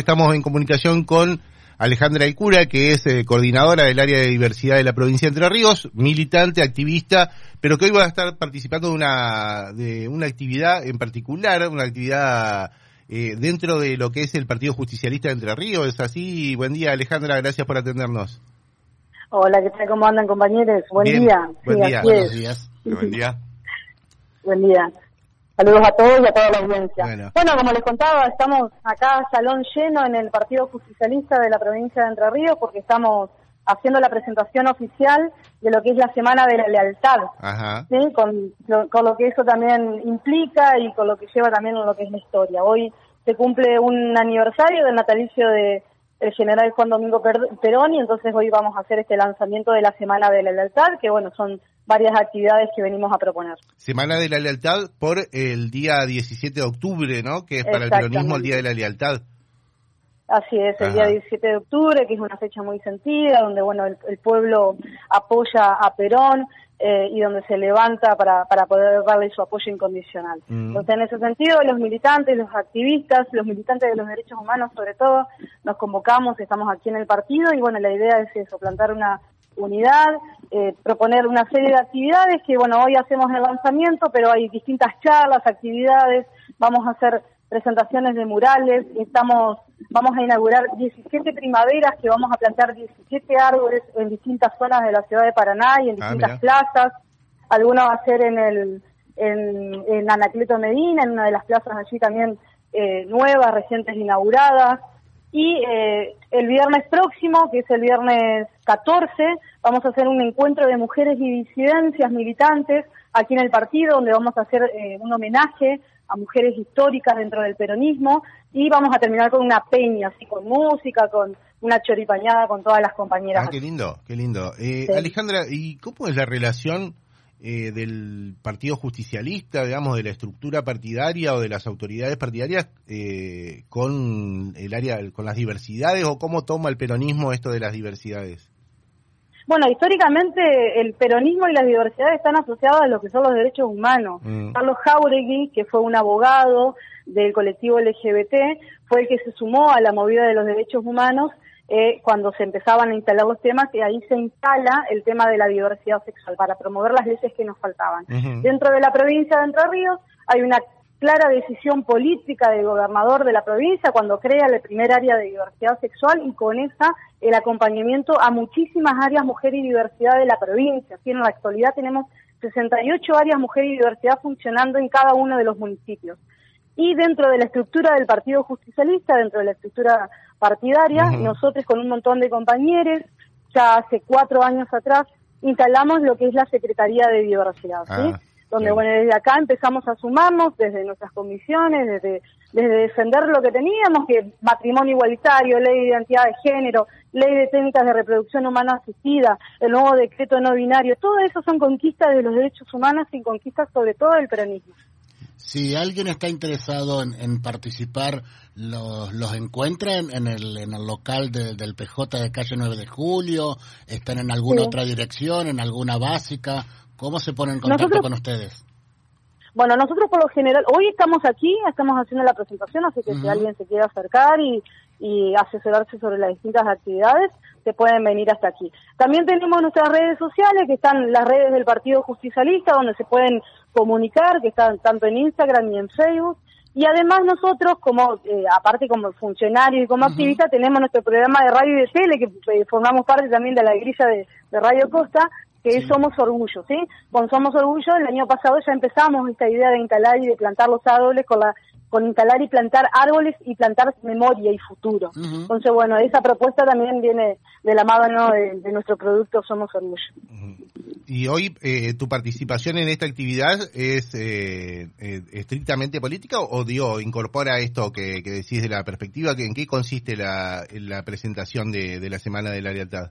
Estamos en comunicación con Alejandra Icura, que es eh, coordinadora del área de diversidad de la provincia de Entre Ríos, militante, activista, pero que hoy va a estar participando de una, de una actividad en particular, una actividad eh, dentro de lo que es el Partido Justicialista de Entre Ríos. ¿Es así? Buen día, Alejandra, gracias por atendernos. Hola, ¿qué tal? ¿Cómo andan, compañeros? Buen día. Buen día. Buenos días. Buen día. Buen día. Saludos a todos y a toda la audiencia. Bueno. como les contaba, estamos acá, salón lleno en el Partido Justicialista de la provincia de Entre Ríos, porque estamos haciendo la presentación oficial de lo que es la Semana de la Lealtad, ¿sí? con, con lo que eso también implica y con lo que lleva también lo que es la historia. Hoy se cumple un aniversario del natalicio de el general Juan Domingo Perón y entonces hoy vamos a hacer este lanzamiento de la Semana de la Lealtad, que bueno, son varias actividades que venimos a proponer. Semana de la Lealtad por el día 17 de octubre, ¿no? Que es para el peronismo el Día de la Lealtad. Así es, el día 17 de octubre, que es una fecha muy sentida, donde bueno el, pueblo apoya a Perón eh, y donde se levanta para, para poder darle su apoyo incondicional. Mm. Entonces, en ese sentido, los militantes, los activistas, los militantes de los derechos humanos, sobre todo, nos convocamos, estamos aquí en el partido y bueno, la idea es eso, plantar una unidad, eh, proponer una serie de actividades que, bueno, hoy hacemos el lanzamiento, pero hay distintas charlas, actividades, vamos a hacer presentaciones de murales, estamos, vamos a inaugurar 17 primaveras que vamos a plantar 17 árboles en distintas zonas de la ciudad de Paraná y en ah, distintas plazas, alguna va a ser en el, en, en Anacleto Medina, en una de las plazas allí también eh, nuevas, recientes inauguradas, y eh, el viernes próximo, que es el viernes 14, vamos a hacer un encuentro de mujeres y disidencias militantes aquí en el partido, donde vamos a hacer eh, un homenaje a mujeres históricas dentro del peronismo y vamos a terminar con una peña, así con música, con una choripañada con todas las compañeras. Ah, qué lindo, qué lindo. Eh, Alejandra, ¿y cómo es la relación eh, del Partido Justicialista, digamos, de la estructura partidaria o de las autoridades partidarias eh, con el área, con las diversidades o cómo toma el peronismo esto de las diversidades? Bueno, históricamente el peronismo y las diversidades están asociados a lo que son los derechos humanos. Mm. Carlos Jauregui, que fue un abogado del colectivo LGBT, fue el que se sumó a la movida de los derechos humanos eh, cuando se empezaban a instalar los temas, y ahí se instala el tema de la diversidad sexual para promover las leyes que nos faltaban. Dentro de la provincia de Entre Ríos hay una clara decisión política del gobernador de la provincia cuando crea el primer área de diversidad sexual y con esa el acompañamiento a muchísimas áreas mujer y diversidad de la provincia. Así en la actualidad tenemos 68 áreas mujer y diversidad funcionando en cada uno de los municipios. Y dentro de la estructura del Partido Justicialista, dentro de la estructura partidaria, nosotros con un montón de compañeros, ya hace cuatro años atrás, instalamos lo que es la Secretaría de Diversidad, ¿sí? Ah, Donde, bueno, desde acá empezamos a sumarnos, desde nuestras comisiones, desde, desde defender lo que teníamos, que matrimonio igualitario, ley de identidad de género, ley de técnicas de reproducción humana asistida, el nuevo decreto no binario, todo eso son conquistas de los derechos humanos y conquistas sobre todo del peronismo. Si alguien está interesado en, participar, los, los encuentra en, el, en el local del PJ de calle 9 de Julio, están en alguna otra dirección, en alguna básica. ¿Cómo se ponen en contacto con ustedes? Bueno, nosotros por lo general, hoy estamos aquí, estamos haciendo la presentación, así que si alguien se quiere acercar y, y asesorarse sobre las distintas actividades, se pueden venir hasta aquí. También tenemos nuestras redes sociales, que están las redes del Partido Justicialista, donde se pueden comunicar, que están tanto en Instagram y en Facebook. Y además nosotros, como eh, aparte como funcionarios y como activistas, tenemos nuestro programa de radio y de tele, que eh, formamos parte también de la grilla de, Radio Costa, que es Somos Orgullo, ¿sí? Con Somos Orgullo, el año pasado ya empezamos esta idea de instalar y de plantar los árboles con la con instalar y plantar árboles y plantar memoria y futuro. Entonces, bueno, esa propuesta también viene de la mano de, nuestro producto Somos Orgullo. Y hoy eh, tu participación en esta actividad es eh, eh, estrictamente política o dio incorpora esto que, decís de la perspectiva, que en qué consiste la, la presentación de, de la Semana de la Lealtad?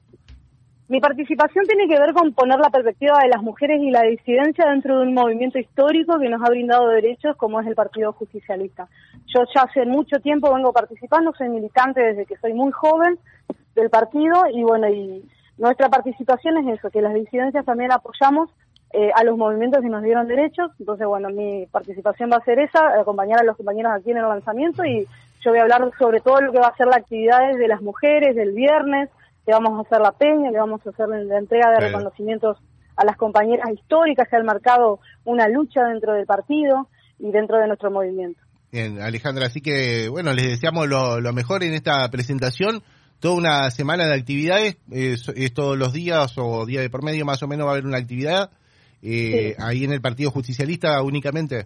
Mi participación tiene que ver con poner la perspectiva de las mujeres y la disidencia dentro de un movimiento histórico que nos ha brindado derechos como es el Partido Justicialista. Yo ya hace mucho tiempo vengo participando, soy militante desde que soy muy joven del partido y bueno, y nuestra participación es eso, que las disidencias también apoyamos eh, a los movimientos que nos dieron derechos. Entonces, bueno, mi participación va a ser esa, acompañar a los compañeros aquí en el lanzamiento y, Yo voy a hablar sobre todo lo que va a ser la actividad de las mujeres del viernes, que vamos a hacer la peña, que vamos a hacer la entrega de reconocimientos a las compañeras históricas que han marcado una lucha dentro del partido y dentro de nuestro movimiento. Bien, Alejandra, así que bueno, les deseamos lo, mejor en esta presentación. Toda una semana de actividades, es, todos los días o día de por medio más o menos va a haber una actividad eh, ahí en el Partido Justicialista únicamente.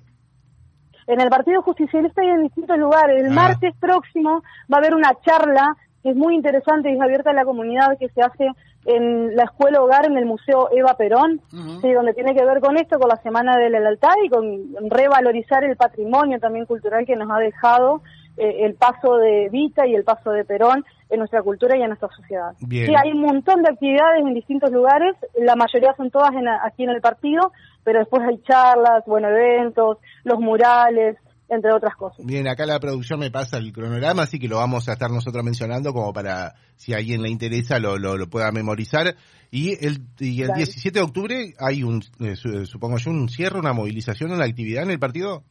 En el Partido Justicialista y en distintos lugares. El ah. martes próximo va a haber una charla es muy interesante y es abierta a la comunidad que se hace en la escuela hogar en el Museo Eva Perón, donde tiene que ver con esto, con la Semana de la Lealtad y con revalorizar el patrimonio también cultural que nos ha dejado eh, el paso de Vita y el paso de Perón en nuestra cultura y en nuestra sociedad. Sí, hay un montón de actividades en distintos lugares, la mayoría son todas aquí en el partido, pero después hay charlas, bueno, eventos, los murales, entre otras cosas. Bien, acá la producción me pasa el cronograma, así que lo vamos a estar nosotros mencionando como para, si a alguien le interesa, lo, lo, pueda memorizar. Y el, y el 17 de octubre hay un, eh, supongo yo, un cierre, una movilización, una actividad en el partido.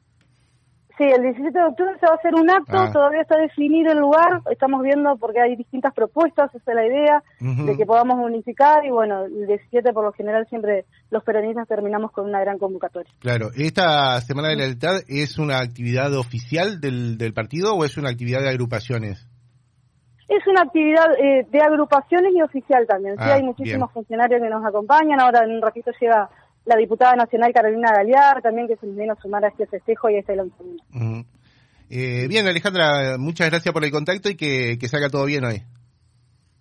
Sí, el 17 de octubre se va a hacer un acto, ah. todavía está definido el lugar, estamos viendo porque hay distintas propuestas, esa es la idea, de que podamos unificar y bueno, el 17 por lo general siempre los peronistas terminamos con una gran convocatoria. Claro, ¿esta Semana de la Lealtad es una actividad oficial del, del partido o es una actividad de agrupaciones? Es una actividad eh, de agrupaciones y oficial también, sí, ah, hay muchísimos funcionarios que nos acompañan, ahora en un ratito llega la diputada nacional Carolina Galear, también que se nos vino a sumar a este festejo y a este lanzamiento. eh, bien, Alejandra, muchas gracias por el contacto y que, que salga todo bien hoy.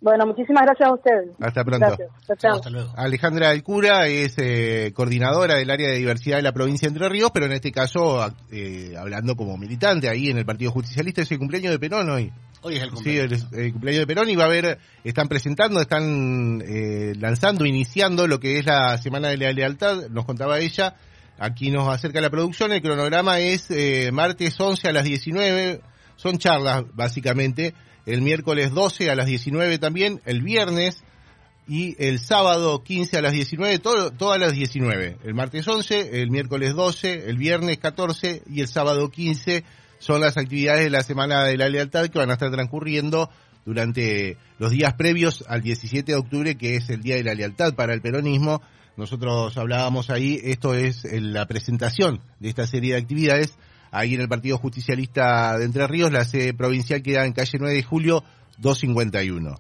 Bueno, muchísimas gracias a ustedes. Hasta pronto. Hasta luego. Alejandra Alcura es eh, coordinadora del área de diversidad de la provincia de Entre Ríos, pero en este caso eh, hablando como militante ahí en el Partido Justicialista. Es el cumpleaños de Perón hoy. Hoy es el cumpleaños. Sí, el, cumpleaños de Perón y va a haber, están presentando, están eh, lanzando, iniciando lo que es la Semana de la Lealtad, nos contaba ella. Aquí nos acerca la producción, el cronograma es martes 11 a las 19, son charlas básicamente el miércoles 12 a las 19 también, el viernes y el sábado 15 a las 19, todo, todas las 19. El martes 11, el miércoles 12, el viernes 14 y el sábado 15 son las actividades de la Semana de la Lealtad que van a estar transcurriendo durante los días previos al 17 de octubre, que es el Día de la Lealtad para el peronismo. Nosotros hablábamos ahí, esto es la presentación de esta serie de actividades ahí en el Partido Justicialista de Entre Ríos. La sede provincial queda en calle 9 de julio 251.